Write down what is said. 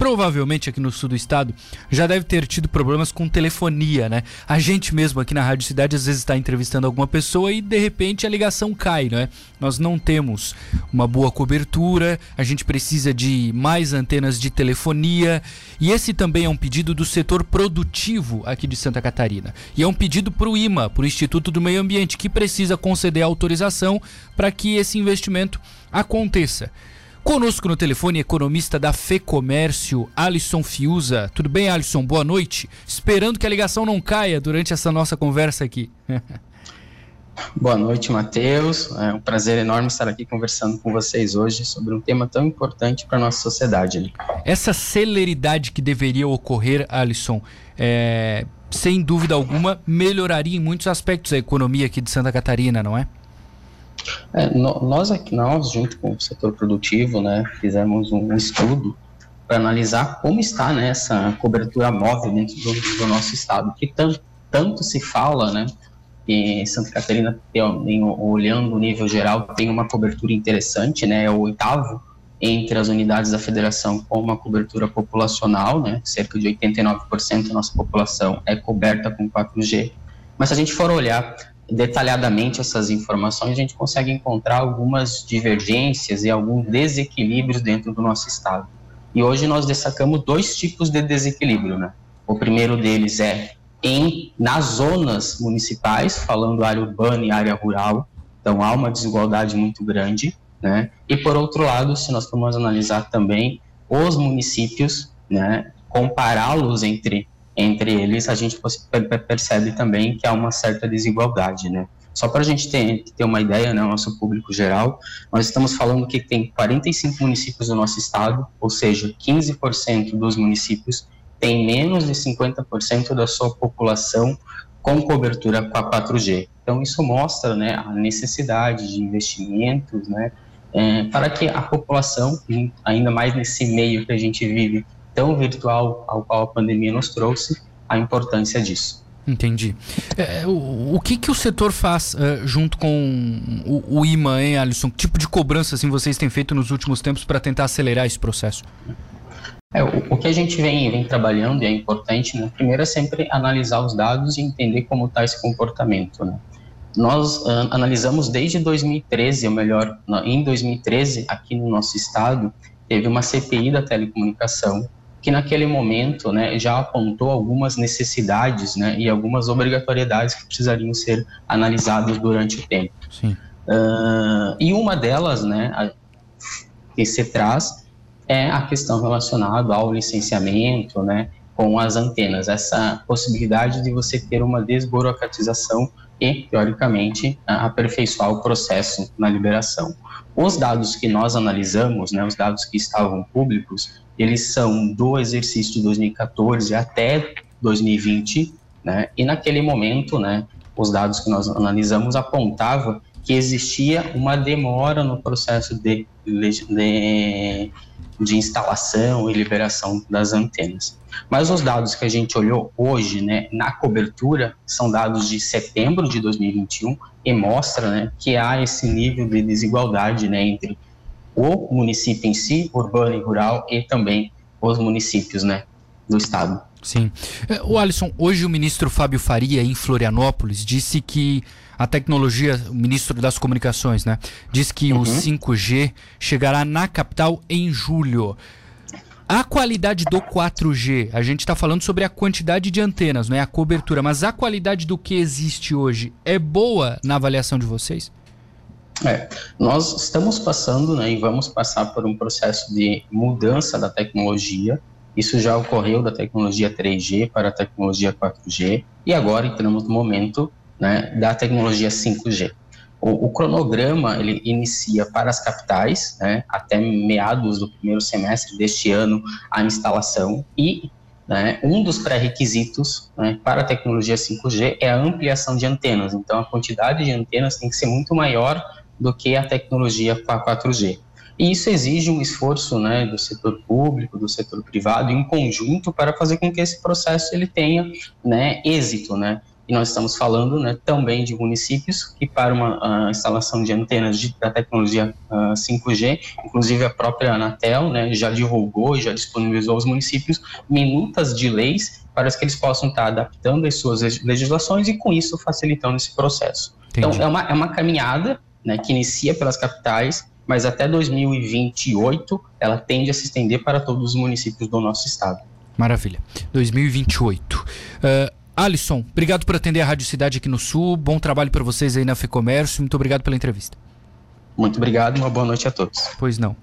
provavelmente aqui no sul do estado, já deve ter tido problemas com telefonia, né? A gente mesmo aqui na Rádio Cidade às vezes está entrevistando alguma pessoa e de repente a ligação cai, né? Nós não temos uma boa cobertura, a gente precisa de mais antenas de telefonia e esse também é um pedido do setor produtivo aqui de Santa Catarina. E é um pedido para o IMA, para o Instituto do Meio Ambiente, que precisa conceder autorização para que esse investimento aconteça. Conosco no telefone, economista da FEComércio, Alisson Fiuza. Tudo bem, Alisson? Boa noite. Esperando que a ligação não caia durante essa nossa conversa aqui. Boa noite, Matheus. É um prazer enorme estar aqui conversando com vocês hoje sobre um tema tão importante para a nossa sociedade. Essa celeridade que deveria ocorrer, Alisson, é, sem dúvida alguma, melhoraria em muitos aspectos a economia aqui de Santa Catarina, não é? É, nós aqui, nós junto com o setor produtivo, né, fizemos um estudo para analisar como está né, essa cobertura móvel dentro do, do nosso estado, que tanto, tanto se fala, né, que Santa Catarina, olhando o nível geral, tem uma cobertura interessante, né, é o oitavo entre as unidades da federação com uma cobertura populacional, né, cerca de 89% da nossa população é coberta com 4G. Mas se a gente for olhar detalhadamente essas informações, a gente consegue encontrar algumas divergências e alguns desequilíbrios dentro do nosso estado. E hoje nós destacamos dois tipos de desequilíbrio, né? O primeiro deles é em nas zonas municipais, falando área urbana e área rural, então há uma desigualdade muito grande, né? E por outro lado, se nós formos analisar também os municípios, né, compará-los entre entre eles, a gente percebe também que há uma certa desigualdade, né? Só para a gente ter, ter uma ideia, né, nosso público geral, nós estamos falando que tem 45 municípios no nosso estado, ou seja, 15% dos municípios têm menos de 50% da sua população com cobertura com a 4G. Então, isso mostra né, a necessidade de investimentos né, é, para que a população, ainda mais nesse meio que a gente vive, tão virtual ao qual a pandemia nos trouxe, a importância disso. Entendi. É, o, o, que, que o setor faz uh, junto com o, o, IMA, hein, Alisson? Que tipo de cobrança assim, vocês têm feito nos últimos tempos para tentar acelerar esse processo? É, o, o, que a gente vem, vem trabalhando, e é importante, né? primeiro é sempre analisar os dados e entender como está esse comportamento. Né? Nós uh, analisamos desde 2013, ou melhor, em 2013, aqui no nosso estado, teve uma CPI da telecomunicação, que naquele momento né, já apontou algumas necessidades né, e algumas obrigatoriedades que precisariam ser analisadas durante o tempo. Uh, e uma delas né, a, que se traz é a questão relacionada ao licenciamento né, com as antenas, essa possibilidade de você ter uma desburocratização e, teoricamente, aperfeiçoar o processo na liberação. Os dados que nós analisamos, né, os dados que estavam públicos, eles são do exercício de 2014 até 2020, né? E naquele momento, né, os dados que nós analisamos apontavam que existia uma demora no processo de, de, de instalação e liberação das antenas. Mas os dados que a gente olhou hoje, né, na cobertura, são dados de setembro de 2021 e mostra, né, que há esse nível de desigualdade, né, entre o município em si, urbano e rural, e também os municípios né, do estado. Sim. É, o Alisson, hoje o ministro Fábio Faria, em Florianópolis, disse que a tecnologia, o ministro das comunicações, né, disse que uhum. o 5G chegará na capital em julho. A qualidade do 4G, a gente está falando sobre a quantidade de antenas, não é a cobertura, mas a qualidade do que existe hoje é boa na avaliação de vocês? É, nós estamos passando né, e vamos passar por um processo de mudança da tecnologia. Isso já ocorreu da tecnologia 3G para a tecnologia 4G e agora entramos no momento né, da tecnologia 5G. O, o, cronograma ele inicia para as capitais né, até meados do primeiro semestre deste ano a instalação e né, um dos pré-requisitos né, para a tecnologia 5G é a ampliação de antenas. Então a quantidade de antenas tem que ser muito maior do que a tecnologia 4G. E isso exige um esforço né, do setor público, do setor privado, em conjunto, para fazer com que esse processo ele tenha né, êxito. Né? e nós estamos falando né, também de municípios que para uma instalação de antenas de, da tecnologia uh, 5G, inclusive a própria Anatel né, já divulgou e já disponibilizou aos municípios minutas de leis para que eles possam estar adaptando as suas legislações e com isso facilitando esse processo. Entendi. Então é uma, é uma caminhada né, que inicia pelas capitais, mas até 2028 ela tende a se estender para todos os municípios do nosso estado. Maravilha. 2028. Uh, Alisson, obrigado por atender a Rádio Cidade aqui no Sul. Bom trabalho para vocês aí na FEComércio. Muito obrigado pela entrevista. Muito obrigado e uma boa noite a todos. Pois não.